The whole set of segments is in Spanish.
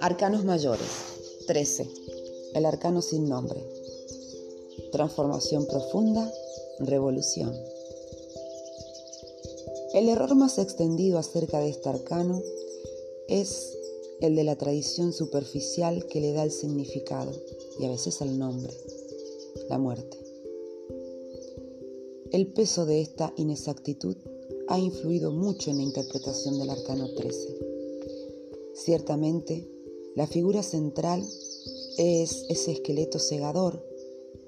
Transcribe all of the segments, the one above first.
Arcanos mayores. 13. El arcano sin nombre. Transformación profunda, revolución. El error más extendido acerca de este arcano es el de la tradición superficial que le da el significado y a veces el nombre, la muerte. El peso de esta inexactitud ha influido mucho en la interpretación del arcano 13. Ciertamente, la figura central es ese esqueleto segador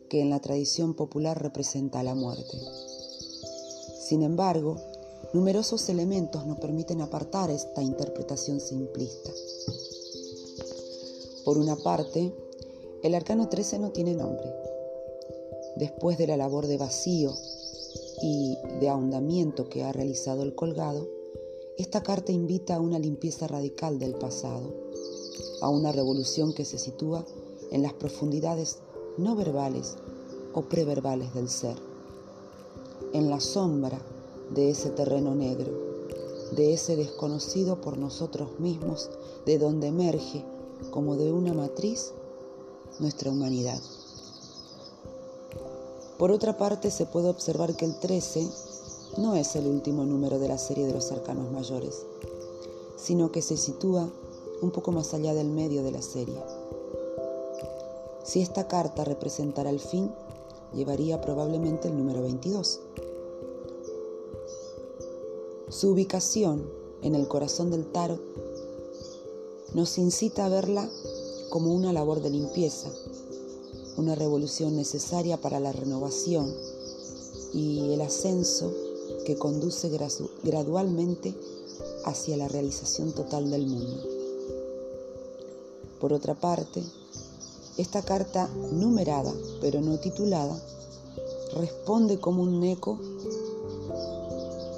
que en la tradición popular representa la muerte. Sin embargo, numerosos elementos nos permiten apartar esta interpretación simplista. Por una parte, el arcano 13 no tiene nombre. Después de la labor de vacío y de ahondamiento que ha realizado el colgado, esta carta invita a una limpieza radical del pasado a una revolución que se sitúa en las profundidades no verbales o preverbales del ser, en la sombra de ese terreno negro, de ese desconocido por nosotros mismos, de donde emerge, como de una matriz, nuestra humanidad. Por otra parte, se puede observar que el 13 no es el último número de la serie de los arcanos mayores, sino que se sitúa un poco más allá del medio de la serie. Si esta carta representara el fin, llevaría probablemente el número 22. Su ubicación en el corazón del tarot nos incita a verla como una labor de limpieza, una revolución necesaria para la renovación y el ascenso que conduce gradualmente hacia la realización total del mundo. Por otra parte, esta carta numerada pero no titulada responde como un eco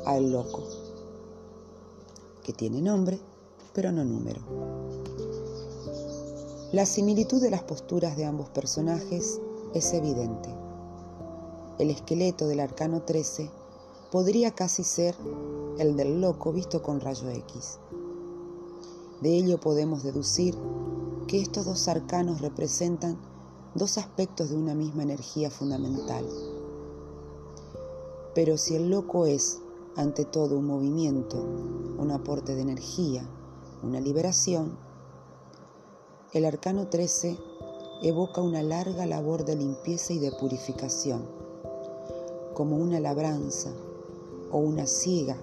al loco, que tiene nombre pero no número. La similitud de las posturas de ambos personajes es evidente. El esqueleto del arcano 13 podría casi ser el del loco visto con rayo X. De ello podemos deducir que estos dos arcanos representan dos aspectos de una misma energía fundamental. Pero si el loco es, ante todo, un movimiento, un aporte de energía, una liberación, el arcano 13 evoca una larga labor de limpieza y de purificación, como una labranza o una siega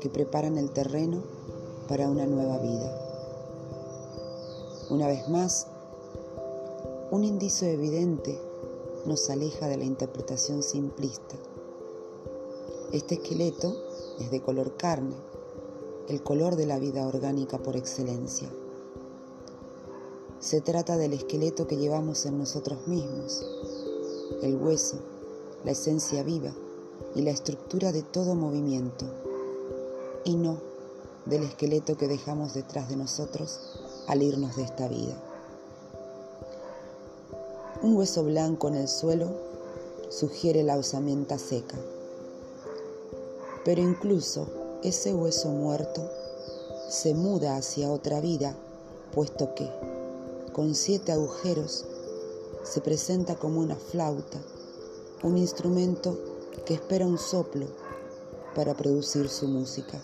que preparan el terreno para una nueva vida. Una vez más, un indicio evidente nos aleja de la interpretación simplista. Este esqueleto es de color carne, el color de la vida orgánica por excelencia. Se trata del esqueleto que llevamos en nosotros mismos, el hueso, la esencia viva y la estructura de todo movimiento, y no del esqueleto que dejamos detrás de nosotros al irnos de esta vida. Un hueso blanco en el suelo sugiere la osamenta seca, pero incluso ese hueso muerto se muda hacia otra vida, puesto que, con siete agujeros, se presenta como una flauta, un instrumento que espera un soplo para producir su música.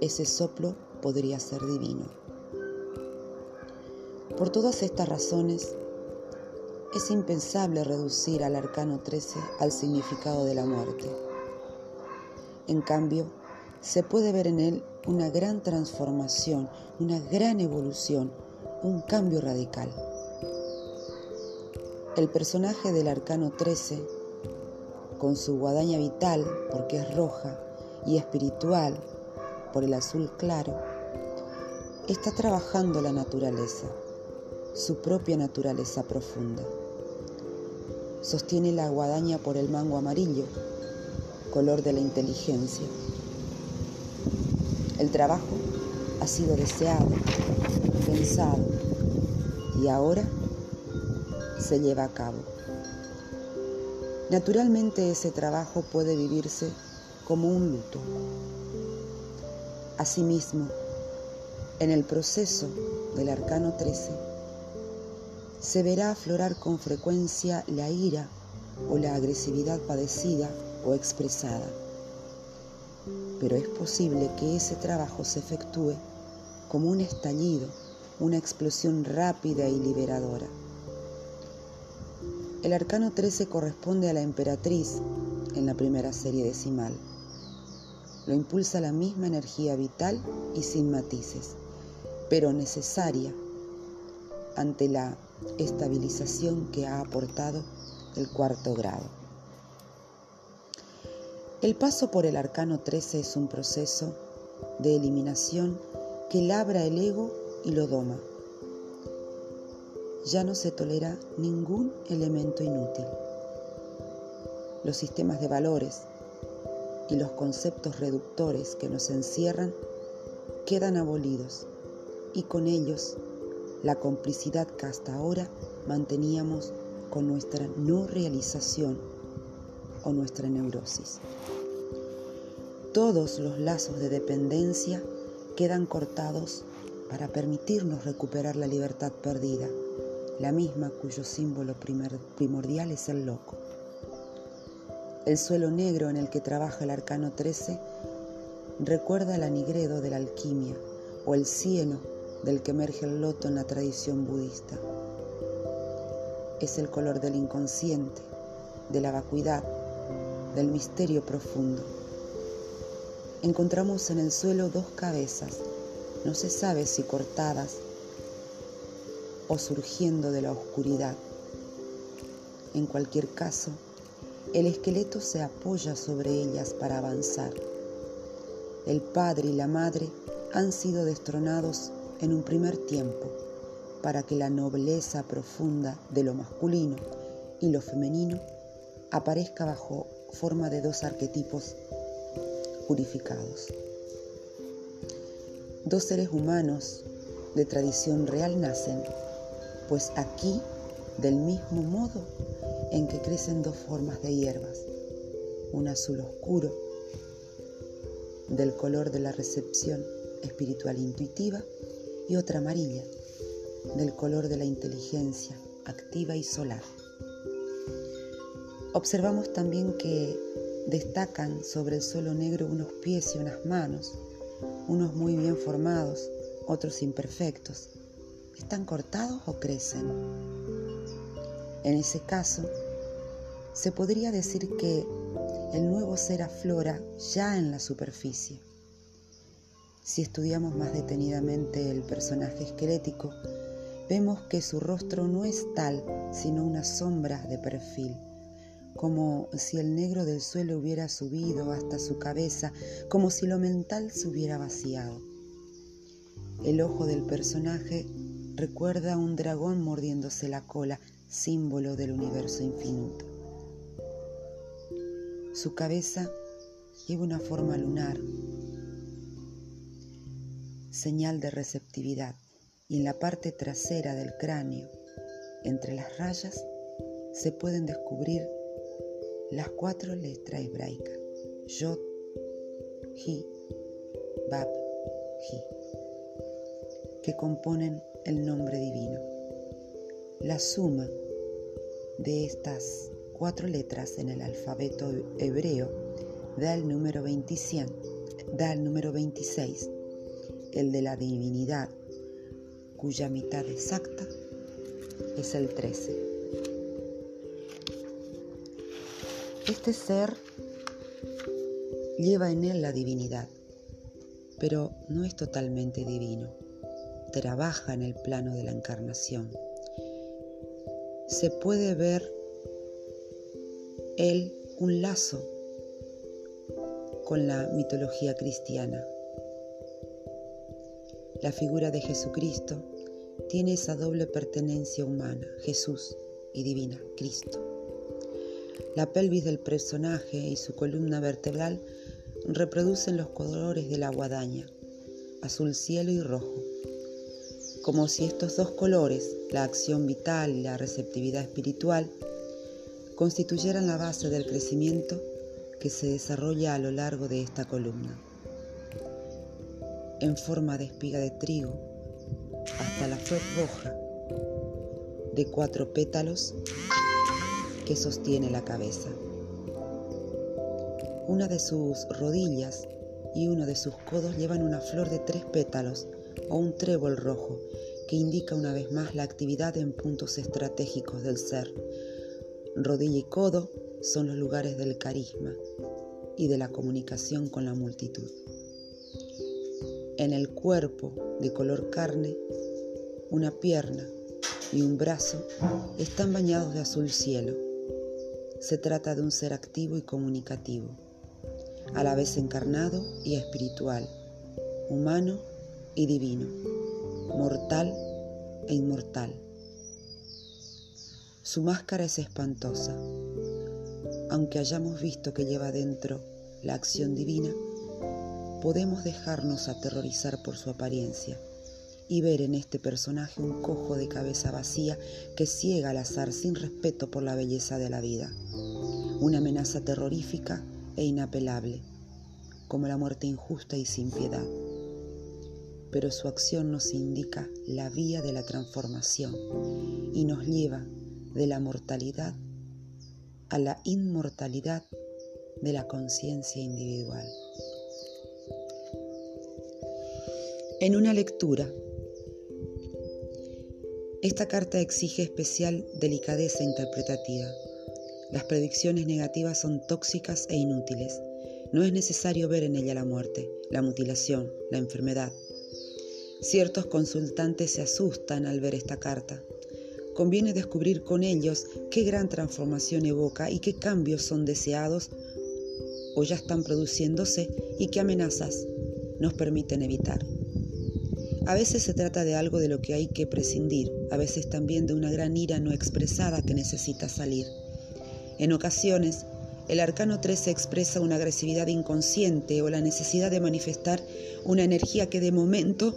Ese soplo podría ser divino. Por todas estas razones, es impensable reducir al arcano 13 al significado de la muerte. En cambio, se puede ver en él una gran transformación, una gran evolución, un cambio radical. El personaje del arcano 13, con su guadaña vital, porque es roja, y espiritual, por el azul claro, está trabajando la naturaleza su propia naturaleza profunda. Sostiene la guadaña por el mango amarillo, color de la inteligencia. El trabajo ha sido deseado, y ahora se lleva a cabo. Naturalmente ese trabajo puede vivirse como un luto. Asimismo, en el proceso del arcano 13, se verá aflorar con frecuencia la ira o la agresividad padecida o expresada. Pero es posible que ese trabajo se efectúe como un estallido, una explosión rápida y liberadora. El arcano 13 corresponde a la emperatriz en la primera serie decimal. Lo impulsa la misma energía vital y sin matices, pero necesaria ante la estabilización que ha aportado el cuarto grado. El paso por el arcano 13 es un proceso de eliminación que labra el ego y lo doma. Ya no se tolera ningún elemento inútil. Los sistemas de valores y los conceptos reductores que nos encierran quedan abolidos y con ellos la complicidad que hasta ahora manteníamos con nuestra no realización o nuestra neurosis. Todos los lazos de dependencia quedan cortados para permitirnos recuperar la libertad perdida, la misma cuyo símbolo primordial es el loco. El suelo negro en el que trabaja el arcano 13 recuerda el anigredo de la alquimia o el cieno del que emerge el loto en la tradición budista. Es el color del inconsciente, de la vacuidad, del misterio profundo. Encontramos en el suelo dos cabezas, no se sabe si cortadas o surgiendo de la oscuridad. En cualquier caso, el esqueleto se apoya sobre ellas para avanzar. El padre y la madre han sido destronados en un primer tiempo para que la nobleza profunda de lo masculino y lo femenino aparezca bajo forma de dos arquetipos purificados. Dos seres humanos de tradición real nacen, pues aquí, del mismo modo en que crecen dos formas de hierbas, un azul oscuro, del color de la recepción espiritual intuitiva, y otra amarilla, del color de la inteligencia activa y solar. Observamos también que destacan sobre el suelo negro unos pies y unas manos, unos muy bien formados, otros imperfectos. ¿Están cortados o crecen? En ese caso, se podría decir que el nuevo ser aflora ya en la superficie si estudiamos más detenidamente el personaje esquelético, vemos que su rostro no es tal, sino una sombra de perfil, como si el negro del suelo hubiera subido hasta su cabeza, como si lo mental se hubiera vaciado. El ojo del personaje recuerda a un dragón mordiéndose la cola, símbolo del universo infinito. Su cabeza lleva una forma lunar, señal de receptividad, y en la parte trasera del cráneo, entre las rayas, se pueden descubrir las cuatro letras hebraicas, Yod, Hi, Bab, Hi, que componen el nombre divino. La suma de estas cuatro letras en el alfabeto hebreo da el número 26, da el número 26 el de la divinidad, cuya mitad exacta es el 13. Este ser lleva en él la divinidad, pero no es totalmente divino. Trabaja en el plano de la encarnación. Se puede ver él un lazo con la mitología cristiana. La figura de Jesucristo tiene esa doble pertenencia humana, Jesús y divina, Cristo. La pelvis del personaje y su columna vertebral reproducen los colores de la guadaña, azul cielo y rojo, como si estos dos colores, la acción vital y la receptividad espiritual, constituyeran la base del crecimiento que se desarrolla a lo largo de esta columna, en forma de espiga de trigo, hasta la flor roja de cuatro pétalos que sostiene la cabeza. Una de sus rodillas y uno de sus codos llevan una flor de tres pétalos o un trébol rojo que indica una vez más la actividad en puntos estratégicos del ser. Rodilla y codo son los lugares del carisma y de la comunicación con la multitud. En el cuerpo de color carne, una pierna y un brazo están bañados de azul cielo. Se trata de un ser activo y comunicativo, a la vez encarnado y espiritual, humano y divino, mortal e inmortal. Su máscara es espantosa. Aunque hayamos visto que lleva dentro la acción divina, podemos dejarnos aterrorizar por su apariencia y ver en este personaje un cojo de cabeza vacía que ciega al azar sin respeto por la belleza de la vida. Una amenaza terrorífica e inapelable, como la muerte injusta y sin piedad. Pero su acción nos indica la vía de la transformación y nos lleva de la mortalidad a la inmortalidad de la conciencia individual. En una lectura esta carta exige especial delicadeza interpretativa. Las predicciones negativas son tóxicas e inútiles. No es necesario ver en ella la muerte, la mutilación, la enfermedad. Ciertos consultantes se asustan al ver esta carta. Conviene descubrir con ellos qué gran transformación evoca y qué cambios son deseados o ya están produciéndose y qué amenazas nos permiten evitar. A veces se trata de algo de lo que hay que prescindir, a veces también de una gran ira no expresada que necesita salir. En ocasiones, el arcano 13 expresa una agresividad inconsciente o la necesidad de manifestar una energía que de momento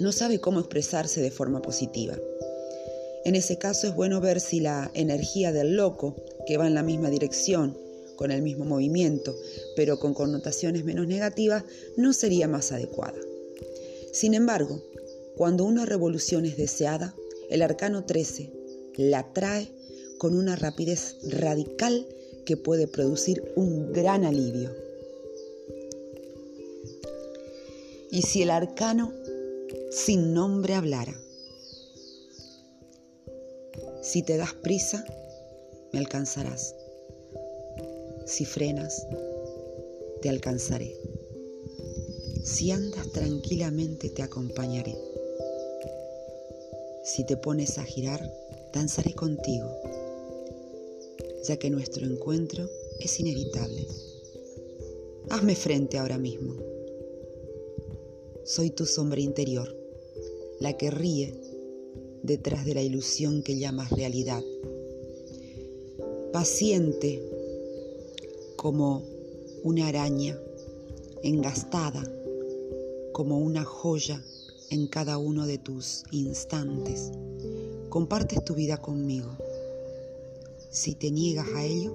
no sabe cómo expresarse de forma positiva. En ese caso es bueno ver si la energía del loco, que va en la misma dirección, con el mismo movimiento, pero con connotaciones menos negativas, no sería más adecuada. Sin embargo, cuando una revolución es deseada, el arcano 13 la trae con una rapidez radical que puede producir un gran alivio. Y si el arcano sin nombre hablara, si te das prisa, me alcanzarás. Si frenas, te alcanzaré. Si andas tranquilamente te acompañaré. Si te pones a girar, danzaré contigo, ya que nuestro encuentro es inevitable. Hazme frente ahora mismo. Soy tu sombra interior, la que ríe detrás de la ilusión que llamas realidad. Paciente como una araña, engastada como una joya en cada uno de tus instantes. Compartes tu vida conmigo. Si te niegas a ello,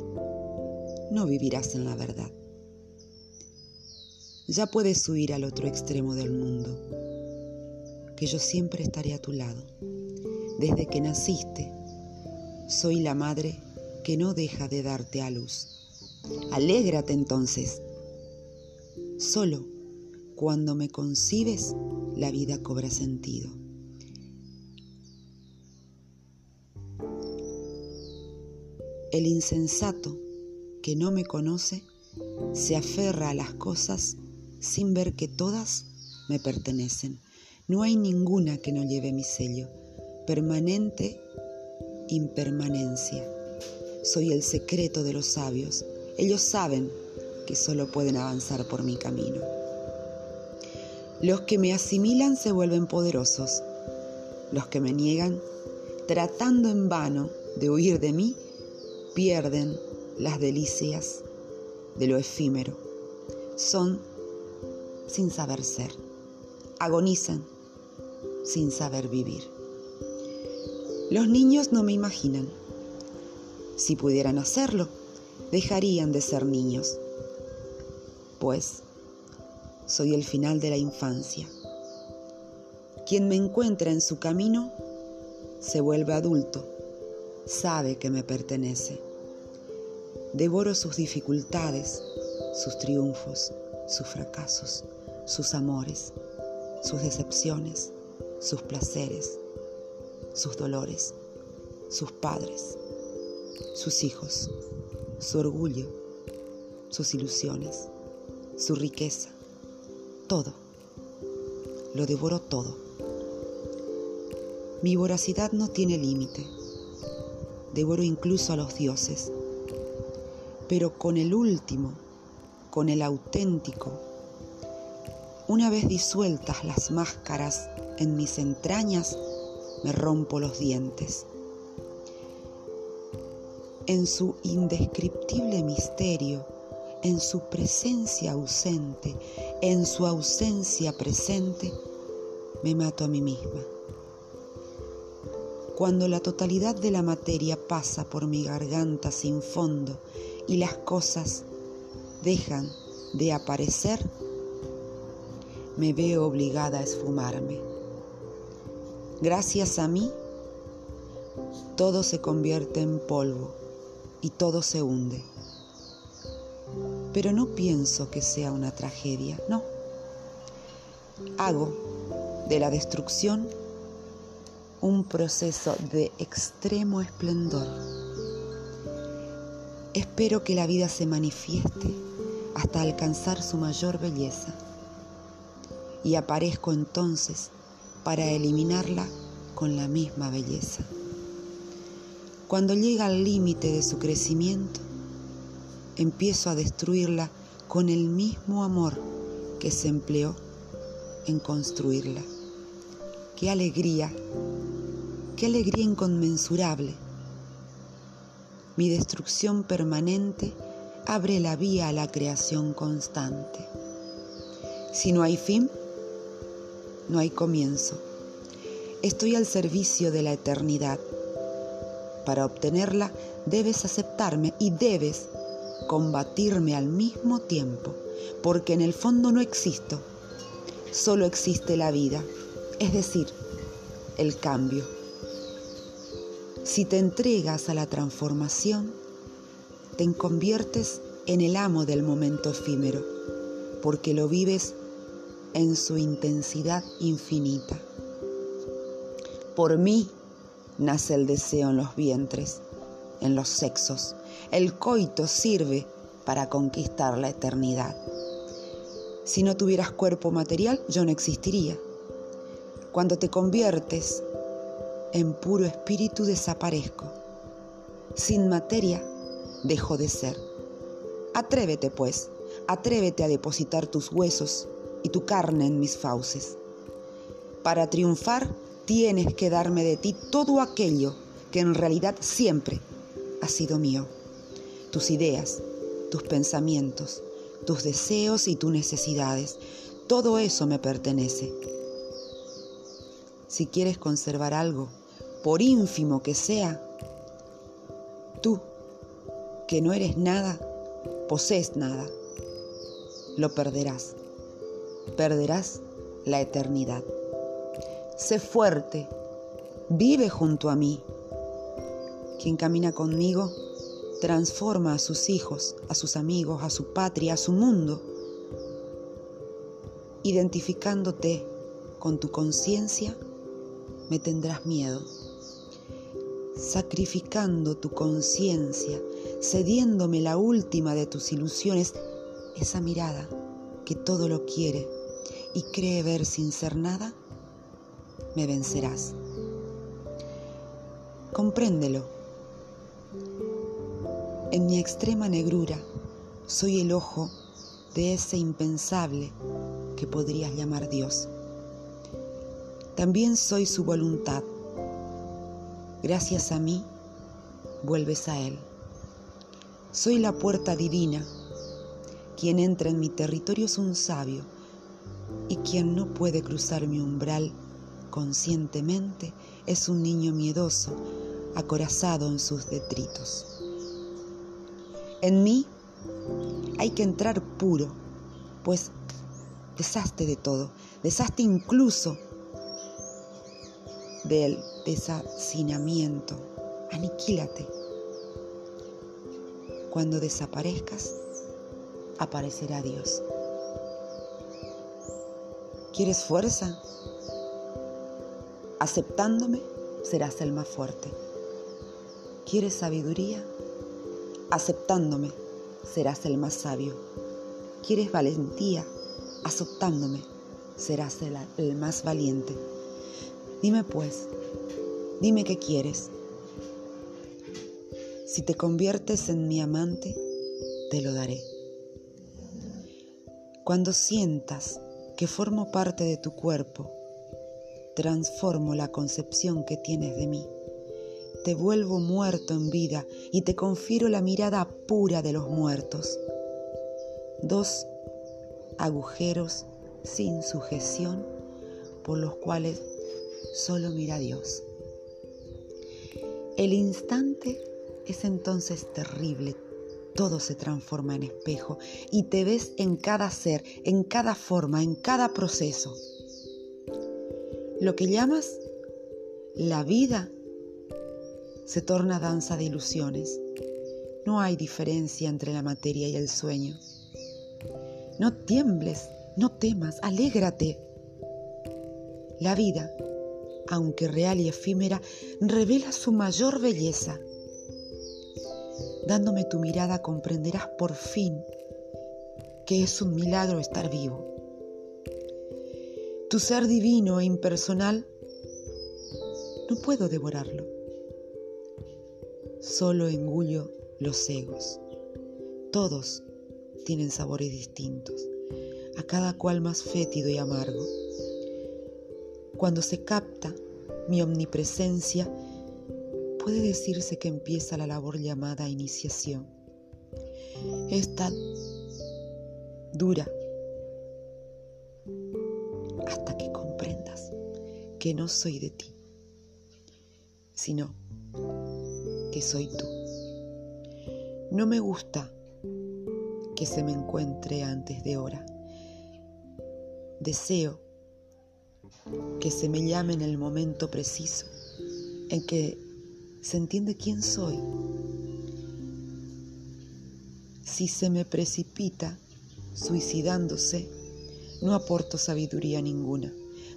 no vivirás en la verdad. Ya puedes huir al otro extremo del mundo, que yo siempre estaré a tu lado. Desde que naciste, soy la madre que no deja de darte a luz. Alégrate entonces. Solo cuando me concibes, la vida cobra sentido. El insensato que no me conoce se aferra a las cosas sin ver que todas me pertenecen. No hay ninguna que no lleve mi sello. Permanente impermanencia. Soy el secreto de los sabios. Ellos saben que solo pueden avanzar por mi camino. Los que me asimilan se vuelven poderosos. Los que me niegan, tratando en vano de huir de mí, pierden las delicias de lo efímero. Son sin saber ser. Agonizan sin saber vivir. Los niños no me imaginan. Si pudieran hacerlo, dejarían de ser niños, pues soy el final de la infancia. Quien me encuentra en su camino se vuelve adulto, sabe que me pertenece. Devoro sus dificultades, sus triunfos, sus fracasos, sus amores, sus decepciones, sus placeres, sus dolores, sus padres, sus hijos, su orgullo, sus ilusiones, su riqueza, todo. Lo devoro todo. Mi voracidad no tiene límite. Devoro incluso a los dioses. Pero con el último, con el auténtico, una vez disueltas las máscaras en mis entrañas, me rompo los dientes. En su indescriptible misterio, en su presencia ausente, en su ausencia presente, me mato a mí misma. Cuando la totalidad de la materia pasa por mi garganta sin fondo y las cosas dejan de aparecer, me veo obligada a esfumarme. Gracias a mí, todo se convierte en polvo y todo se hunde. Pero no pienso que sea una tragedia, no. Hago de la destrucción un proceso de extremo esplendor. Espero que la vida se manifieste hasta alcanzar su mayor belleza y aparezco entonces para eliminarla con la misma belleza. Cuando llega al límite de su crecimiento, empiezo a destruirla con el mismo amor que se empleó en construirla. Qué alegría, qué alegría inconmensurable. Mi destrucción permanente abre la vía a la creación constante. Si no hay fin, no hay comienzo. Estoy al servicio de la eternidad. Para obtenerla debes aceptarme y debes combatirme al mismo tiempo, porque en el fondo no existo, solo existe la vida, es decir, el cambio. Si te entregas a la transformación, te conviertes en el amo del momento efímero, porque lo vives en su intensidad infinita. Por mí nace el deseo en los vientres, en los sexos. El coito sirve para conquistar la eternidad. Si no tuvieras cuerpo material, yo no existiría. Cuando te conviertes en puro espíritu, desaparezco. Sin materia, dejo de ser. Atrévete, pues, atrévete a depositar tus huesos y tu carne en mis fauces. Para triunfar tienes que darme de ti todo aquello que en realidad siempre ha sido mío. Tus ideas, tus pensamientos, tus deseos y tus necesidades, todo eso me pertenece. Si quieres conservar algo, por ínfimo que sea, tú, que no eres nada, posees nada, lo perderás perderás la eternidad. Sé fuerte, vive junto a mí. Quien camina conmigo transforma a sus hijos, a sus amigos, a su patria, a su mundo. Identificándote con tu conciencia, me tendrás miedo. Sacrificando tu conciencia, cediéndome la última de tus ilusiones, esa mirada que todo lo quiere y cree ver sin ser nada, me vencerás. Compréndelo. En mi extrema negrura soy el ojo de ese impensable que podrías llamar Dios. También soy su voluntad. Gracias a mí, vuelves a Él. Soy la puerta divina quien entra en mi territorio es un sabio y quien no puede cruzar mi umbral conscientemente es un niño miedoso, acorazado en sus detritos. En mí hay que entrar puro, pues deshazte de todo, deshazte incluso del deshacinamiento, aniquílate. Cuando desaparezcas, aparecerá Dios. ¿Quieres fuerza? Aceptándome serás el más fuerte. ¿Quieres sabiduría? Aceptándome serás el más sabio. ¿Quieres valentía? Aceptándome serás el, el más valiente. Dime pues, dime qué quieres. Si te conviertes en mi amante, te lo daré. Cuando sientas que formo parte de tu cuerpo, transformo la concepción que tienes de mí. Te vuelvo muerto en vida y te confiero la mirada pura de los muertos. Dos agujeros sin sujeción por los cuales solo mira Dios. El instante es entonces terrible, todo se transforma en espejo y te ves en cada ser, en cada forma, en cada proceso. Lo que llamas la vida se torna danza de ilusiones. No hay diferencia entre la materia y el sueño. No tiembles, no temas, alégrate. La vida, aunque real y efímera, revela su mayor belleza Dándome tu mirada comprenderás por fin que es un milagro estar vivo. Tu ser divino e impersonal, no puedo devorarlo. Solo engullo los egos. Todos tienen sabores distintos, a cada cual más fétido y amargo. Cuando se capta mi omnipresencia, puede decirse que empieza la labor llamada iniciación. Esta dura hasta que comprendas que no soy de ti, sino que soy tú. No me gusta que se me encuentre antes de hora. Deseo que se me llame en el momento preciso en que se entiende quién soy. Si se me precipita suicidándose, no aporto sabiduría ninguna,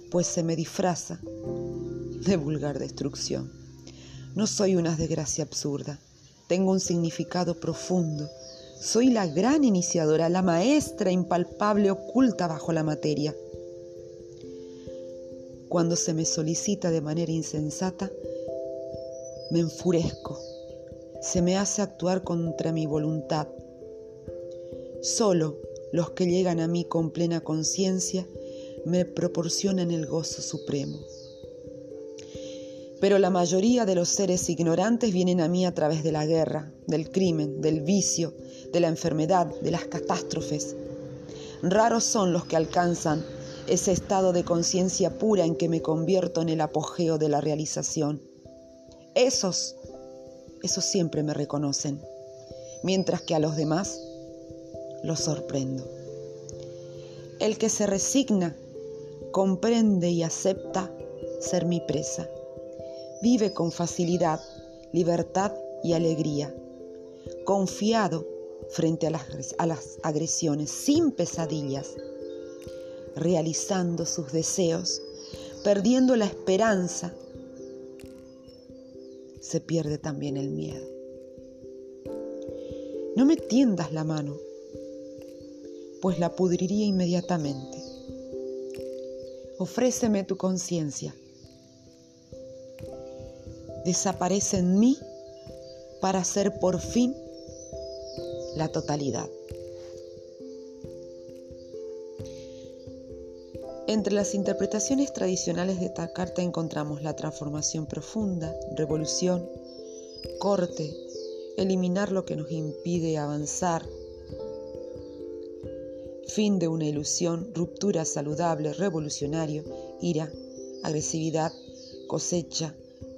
pues se me disfraza de vulgar destrucción. No soy una desgracia absurda, tengo un significado profundo. Soy la gran iniciadora, la maestra impalpable oculta bajo la materia. Cuando se me solicita de manera insensata, me enfurezco, se me hace actuar contra mi voluntad. Solo los que llegan a mí con plena conciencia me proporcionan el gozo supremo. Pero la mayoría de los seres ignorantes vienen a mí a través de la guerra, del crimen, del vicio, de la enfermedad, de las catástrofes. Raros son los que alcanzan ese estado de conciencia pura en que me convierto en el apogeo de la realización. Esos, esos siempre me reconocen, mientras que a los demás los sorprendo. El que se resigna, comprende y acepta ser mi presa. Vive con facilidad, libertad y alegría, confiado frente a las, a las agresiones, sin pesadillas, realizando sus deseos, perdiendo la esperanza se pierde también el miedo. No me tiendas la mano, pues la pudriría inmediatamente. Ofréceme tu conciencia. Desaparece en mí para ser por fin la totalidad. Entre las interpretaciones tradicionales de esta carta encontramos la transformación profunda, revolución, corte, eliminar lo que nos impide avanzar, fin de una ilusión, ruptura saludable, revolucionario, ira, agresividad, cosecha,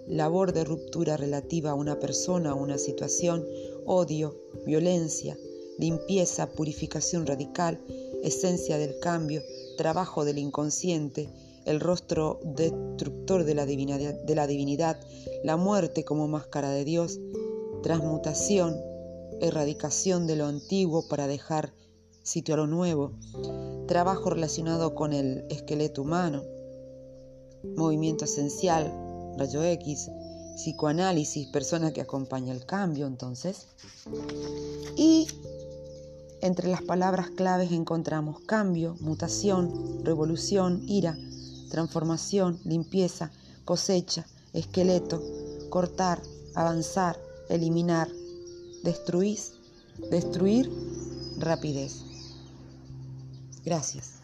labor de ruptura relativa a una persona o una situación odio, violencia, limpieza, purificación radical, esencia del cambio, trabajo del inconsciente, el rostro destructor de la, de la divinidad, la muerte como máscara de Dios, transmutación, erradicación de lo antiguo para dejar sitio a lo nuevo, trabajo relacionado con el esqueleto humano, movimiento esencial, rayo X, psicoanálisis, persona que acompaña el cambio, entonces. Y entre las palabras claves encontramos cambio, mutación, revolución, ira, transformación, limpieza, cosecha, esqueleto, cortar, avanzar, eliminar, destruir, destruir, rapidez. Gracias.